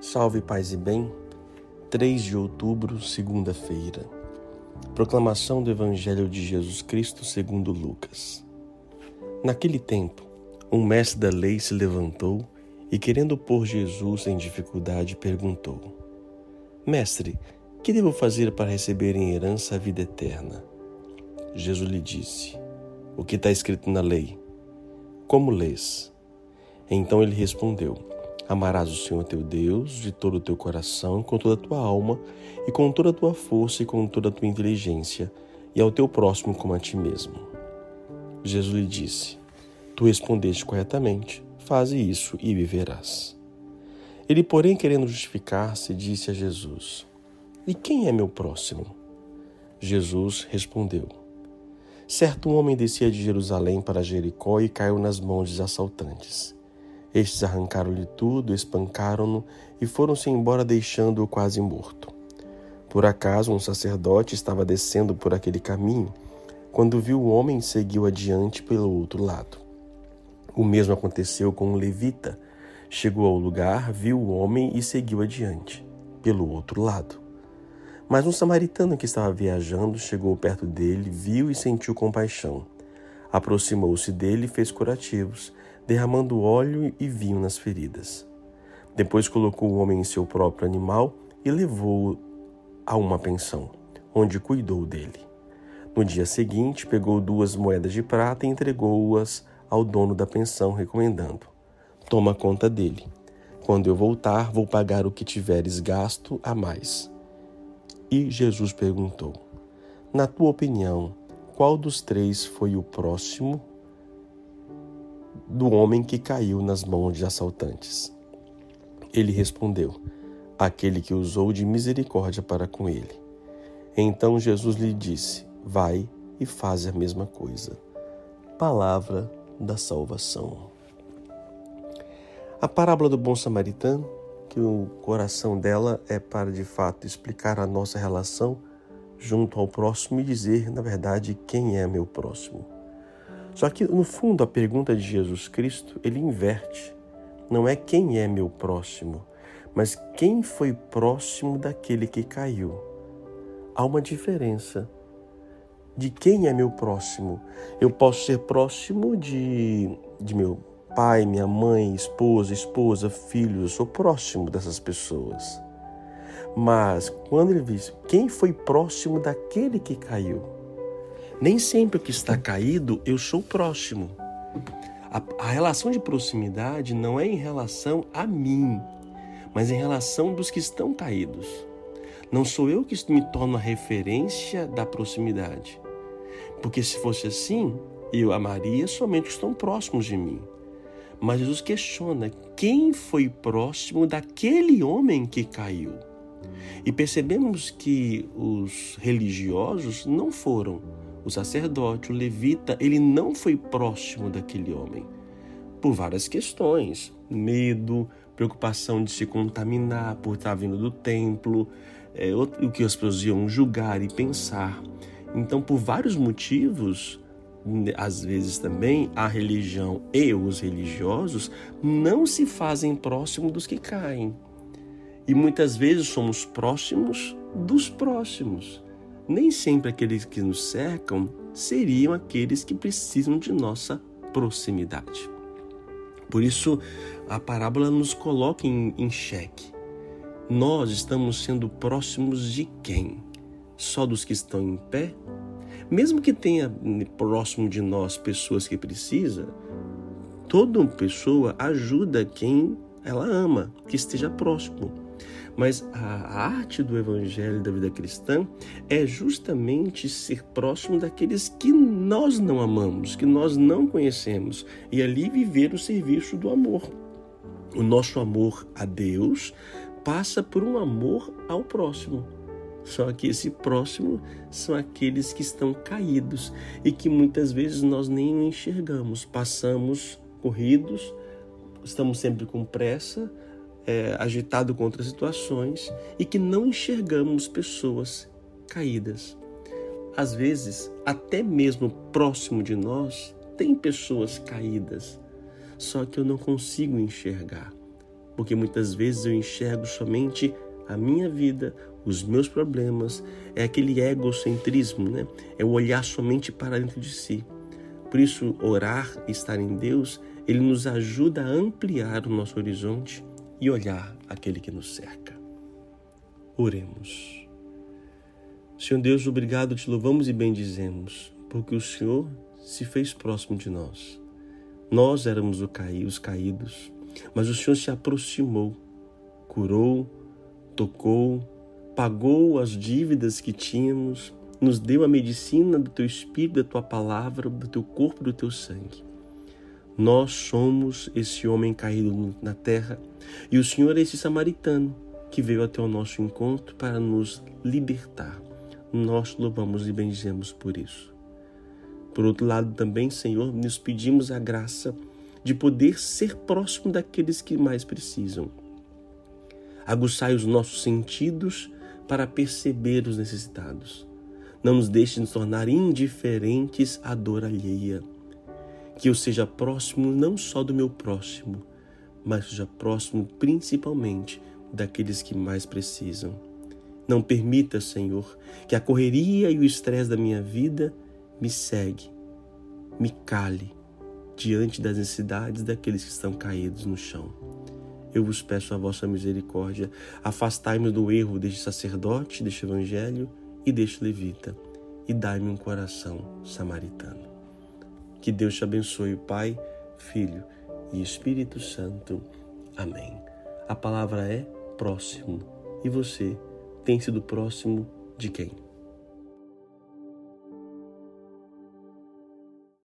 Salve paz e bem. 3 de outubro, segunda-feira. Proclamação do Evangelho de Jesus Cristo segundo Lucas. Naquele tempo, um mestre da lei se levantou e, querendo pôr Jesus em dificuldade, perguntou: Mestre, que devo fazer para receber em herança a vida eterna? Jesus lhe disse: O que está escrito na lei? Como lês? Então ele respondeu: Amarás o Senhor teu Deus de todo o teu coração, com toda a tua alma, e com toda a tua força e com toda a tua inteligência, e ao teu próximo como a ti mesmo. Jesus lhe disse: Tu respondeste corretamente, faze isso e viverás. Ele, porém, querendo justificar-se, disse a Jesus: E quem é meu próximo? Jesus respondeu: Certo homem descia de Jerusalém para Jericó e caiu nas mãos dos assaltantes. Estes arrancaram-lhe tudo, espancaram-no e foram-se embora, deixando-o quase morto. Por acaso, um sacerdote estava descendo por aquele caminho. Quando viu o homem, seguiu adiante pelo outro lado. O mesmo aconteceu com um levita. Chegou ao lugar, viu o homem e seguiu adiante, pelo outro lado. Mas um samaritano que estava viajando chegou perto dele, viu e sentiu compaixão. Aproximou-se dele e fez curativos derramando óleo e vinho nas feridas. Depois colocou o homem em seu próprio animal e levou-o a uma pensão, onde cuidou dele. No dia seguinte, pegou duas moedas de prata e entregou-as ao dono da pensão, recomendando: Toma conta dele. Quando eu voltar, vou pagar o que tiveres gasto a mais. E Jesus perguntou: Na tua opinião, qual dos três foi o próximo do homem que caiu nas mãos de assaltantes. Ele respondeu: Aquele que usou de misericórdia para com ele. Então Jesus lhe disse: Vai e faz a mesma coisa. Palavra da salvação. A parábola do bom samaritano, que o coração dela é para de fato explicar a nossa relação junto ao próximo e dizer, na verdade, quem é meu próximo. Só que, no fundo, a pergunta de Jesus Cristo, ele inverte. Não é quem é meu próximo, mas quem foi próximo daquele que caiu. Há uma diferença. De quem é meu próximo? Eu posso ser próximo de, de meu pai, minha mãe, esposa, esposa, filho. Eu sou próximo dessas pessoas. Mas quando ele diz quem foi próximo daquele que caiu, nem sempre o que está caído eu sou próximo. A, a relação de proximidade não é em relação a mim, mas em relação dos que estão caídos. Não sou eu que me torno a referência da proximidade. Porque se fosse assim, eu amaria somente os que estão próximos de mim. Mas Jesus questiona quem foi próximo daquele homem que caiu. E percebemos que os religiosos não foram o sacerdote, o levita, ele não foi próximo daquele homem por várias questões: medo, preocupação de se contaminar por estar vindo do templo, é, o que as pessoas iam julgar e pensar. Então, por vários motivos, às vezes também a religião e os religiosos não se fazem próximos dos que caem. E muitas vezes somos próximos dos próximos nem sempre aqueles que nos cercam seriam aqueles que precisam de nossa proximidade. Por isso, a parábola nos coloca em, em xeque. Nós estamos sendo próximos de quem? Só dos que estão em pé? Mesmo que tenha próximo de nós pessoas que precisam, toda pessoa ajuda quem ela ama, que esteja próximo. Mas a arte do evangelho da vida cristã é justamente ser próximo daqueles que nós não amamos, que nós não conhecemos, e ali viver o serviço do amor. O nosso amor a Deus passa por um amor ao próximo. Só que esse próximo são aqueles que estão caídos e que muitas vezes nós nem enxergamos. Passamos corridos, estamos sempre com pressa, é, agitado contra situações e que não enxergamos pessoas caídas. Às vezes, até mesmo próximo de nós, tem pessoas caídas, só que eu não consigo enxergar. porque muitas vezes eu enxergo somente a minha vida, os meus problemas, é aquele egocentrismo, né? É o olhar somente para dentro de si. Por isso, orar, estar em Deus, ele nos ajuda a ampliar o nosso horizonte e olhar aquele que nos cerca. Oremos. Senhor Deus, obrigado, te louvamos e bendizemos, porque o Senhor se fez próximo de nós. Nós éramos os caídos, mas o Senhor se aproximou, curou, tocou, pagou as dívidas que tínhamos, nos deu a medicina do teu espírito, da tua palavra, do teu corpo, do teu sangue. Nós somos esse homem caído na terra e o Senhor é esse samaritano que veio até o nosso encontro para nos libertar. Nós louvamos e bendizemos por isso. Por outro lado, também, Senhor, nos pedimos a graça de poder ser próximo daqueles que mais precisam. Aguçai os nossos sentidos para perceber os necessitados. Não nos deixe nos tornar indiferentes à dor alheia. Que eu seja próximo não só do meu próximo, mas seja próximo principalmente daqueles que mais precisam. Não permita, Senhor, que a correria e o estresse da minha vida me segue, me cale diante das necessidades daqueles que estão caídos no chão. Eu vos peço a vossa misericórdia, afastai-me do erro deste sacerdote, deste evangelho e deste levita, e dai-me um coração samaritano. Que Deus te abençoe, Pai, Filho e Espírito Santo. Amém. A palavra é próximo. E você tem sido próximo de quem?